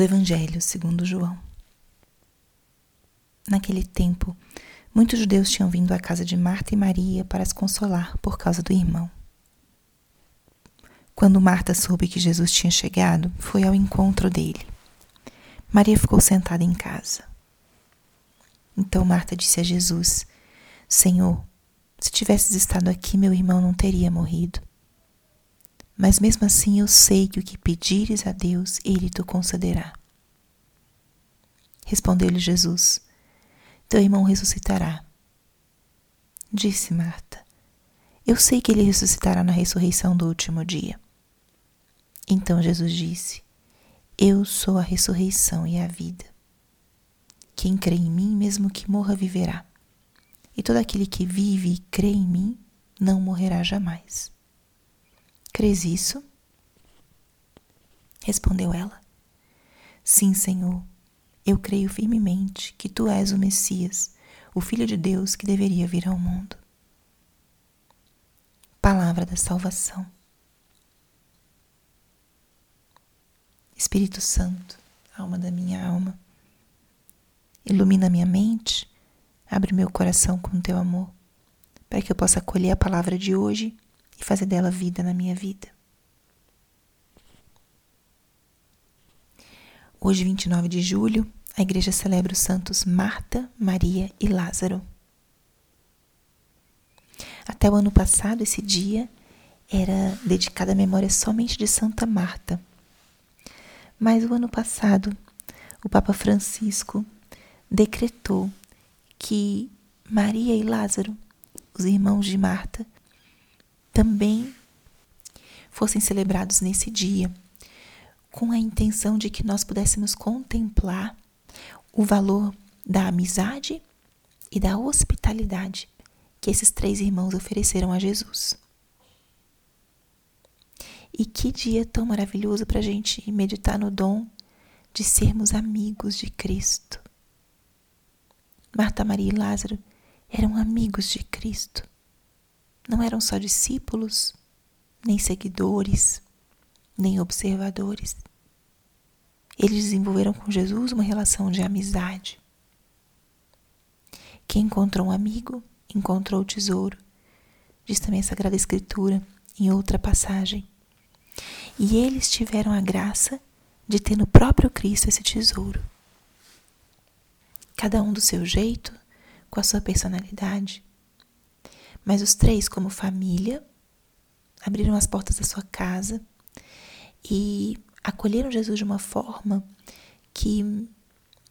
do Evangelho segundo João. Naquele tempo, muitos judeus tinham vindo à casa de Marta e Maria para as consolar por causa do irmão. Quando Marta soube que Jesus tinha chegado, foi ao encontro dele. Maria ficou sentada em casa. Então Marta disse a Jesus: Senhor, se tivesses estado aqui, meu irmão não teria morrido. Mas mesmo assim eu sei que o que pedires a Deus, Ele te concederá. Respondeu-lhe Jesus: Teu irmão ressuscitará. Disse Marta: Eu sei que ele ressuscitará na ressurreição do último dia. Então Jesus disse: Eu sou a ressurreição e a vida. Quem crê em mim, mesmo que morra, viverá. E todo aquele que vive e crê em mim, não morrerá jamais. Crês isso? Respondeu ela. Sim, Senhor, eu creio firmemente que tu és o Messias, o Filho de Deus que deveria vir ao mundo. Palavra da salvação. Espírito Santo, alma da minha alma, ilumina minha mente, abre meu coração com teu amor, para que eu possa acolher a palavra de hoje e fazer dela vida na minha vida. Hoje, 29 de julho, a igreja celebra os santos Marta, Maria e Lázaro. Até o ano passado, esse dia era dedicado à memória somente de Santa Marta. Mas o ano passado, o Papa Francisco decretou que Maria e Lázaro, os irmãos de Marta, também fossem celebrados nesse dia, com a intenção de que nós pudéssemos contemplar o valor da amizade e da hospitalidade que esses três irmãos ofereceram a Jesus. E que dia tão maravilhoso para a gente meditar no dom de sermos amigos de Cristo. Marta, Maria e Lázaro eram amigos de Cristo não eram só discípulos, nem seguidores, nem observadores. Eles desenvolveram com Jesus uma relação de amizade. Quem encontrou um amigo, encontrou o tesouro, diz também a Sagrada Escritura em outra passagem. E eles tiveram a graça de ter no próprio Cristo esse tesouro. Cada um do seu jeito, com a sua personalidade, mas os três, como família, abriram as portas da sua casa e acolheram Jesus de uma forma que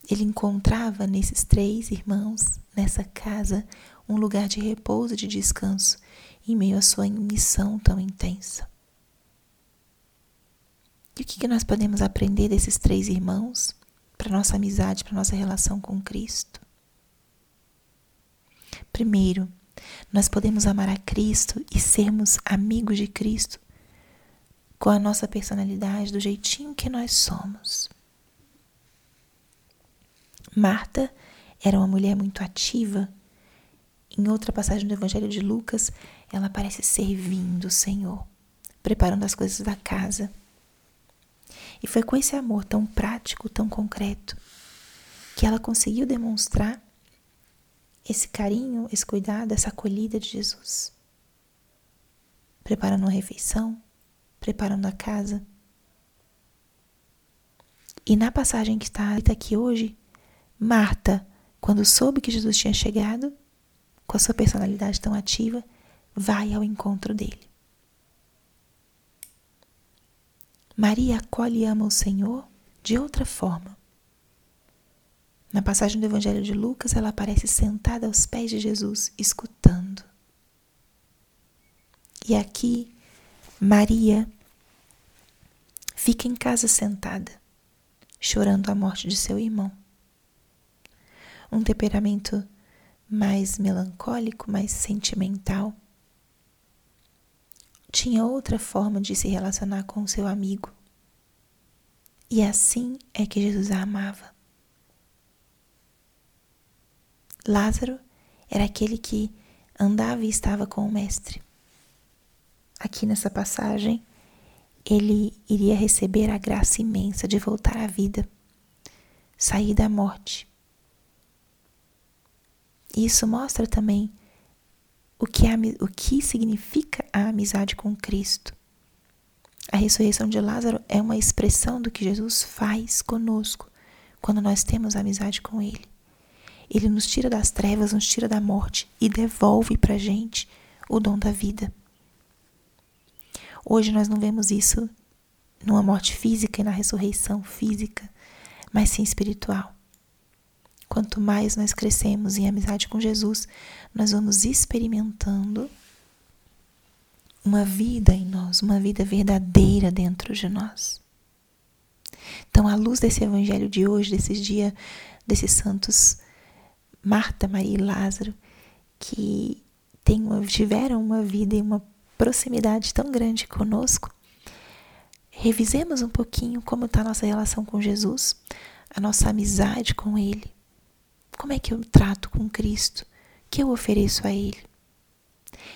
ele encontrava nesses três irmãos, nessa casa, um lugar de repouso e de descanso em meio à sua missão tão intensa. E o que nós podemos aprender desses três irmãos para nossa amizade, para nossa relação com Cristo? Primeiro, nós podemos amar a Cristo e sermos amigos de Cristo com a nossa personalidade, do jeitinho que nós somos. Marta era uma mulher muito ativa. Em outra passagem do Evangelho de Lucas, ela parece servindo o Senhor, preparando as coisas da casa. E foi com esse amor tão prático, tão concreto, que ela conseguiu demonstrar esse carinho, esse cuidado, essa acolhida de Jesus. Preparando uma refeição, preparando a casa. E na passagem que está aqui hoje, Marta, quando soube que Jesus tinha chegado, com a sua personalidade tão ativa, vai ao encontro dele. Maria acolhe e ama o Senhor de outra forma. Na passagem do Evangelho de Lucas, ela aparece sentada aos pés de Jesus, escutando. E aqui, Maria fica em casa sentada, chorando a morte de seu irmão. Um temperamento mais melancólico, mais sentimental. Tinha outra forma de se relacionar com seu amigo. E assim é que Jesus a amava. Lázaro era aquele que andava e estava com o Mestre. Aqui nessa passagem, ele iria receber a graça imensa de voltar à vida sair da morte. Isso mostra também o que, é, o que significa a amizade com Cristo. A ressurreição de Lázaro é uma expressão do que Jesus faz conosco quando nós temos amizade com Ele. Ele nos tira das trevas, nos tira da morte e devolve para gente o dom da vida. Hoje nós não vemos isso numa morte física e na ressurreição física, mas sim espiritual. Quanto mais nós crescemos em amizade com Jesus, nós vamos experimentando uma vida em nós, uma vida verdadeira dentro de nós. Então, à luz desse evangelho de hoje, desses dias, desses santos Marta, Maria e Lázaro, que tem uma, tiveram uma vida e uma proximidade tão grande conosco, revisemos um pouquinho como está a nossa relação com Jesus, a nossa amizade com Ele. Como é que eu trato com Cristo? O que eu ofereço a Ele?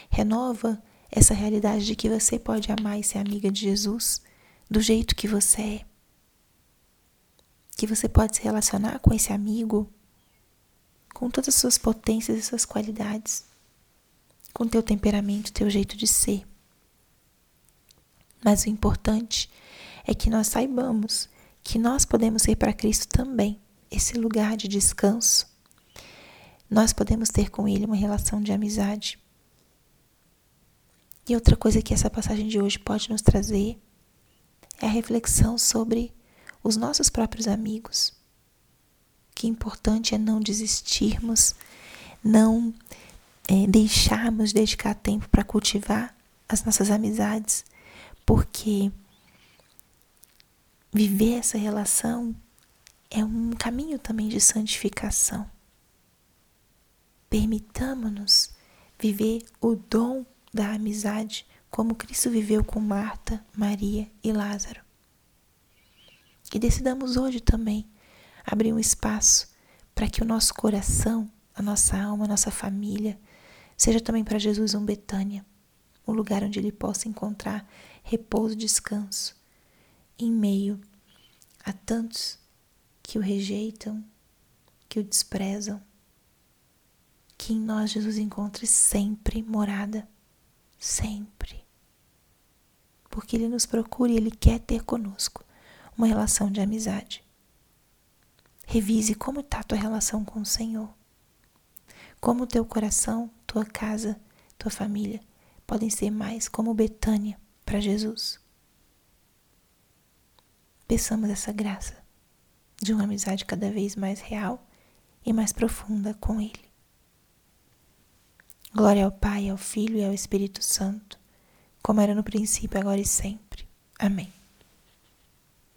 Renova essa realidade de que você pode amar e ser amiga de Jesus do jeito que você é. Que você pode se relacionar com esse amigo com todas as suas potências e suas qualidades, com teu temperamento, teu jeito de ser. Mas o importante é que nós saibamos que nós podemos ser para Cristo também esse lugar de descanso. Nós podemos ter com Ele uma relação de amizade. E outra coisa que essa passagem de hoje pode nos trazer é a reflexão sobre os nossos próprios amigos. Que importante é não desistirmos, não é, deixarmos de dedicar tempo para cultivar as nossas amizades, porque viver essa relação é um caminho também de santificação. Permitamos-nos viver o dom da amizade como Cristo viveu com Marta, Maria e Lázaro. E decidamos hoje também abrir um espaço para que o nosso coração, a nossa alma, a nossa família, seja também para Jesus um Betânia, um lugar onde ele possa encontrar repouso e descanso em meio a tantos que o rejeitam, que o desprezam. Que em nós Jesus encontre sempre morada, sempre. Porque Ele nos procura e Ele quer ter conosco uma relação de amizade. Revise como está a tua relação com o Senhor. Como o teu coração, tua casa, tua família podem ser mais como Betânia para Jesus. Peçamos essa graça de uma amizade cada vez mais real e mais profunda com Ele. Glória ao Pai, ao Filho e ao Espírito Santo, como era no princípio, agora e sempre. Amém.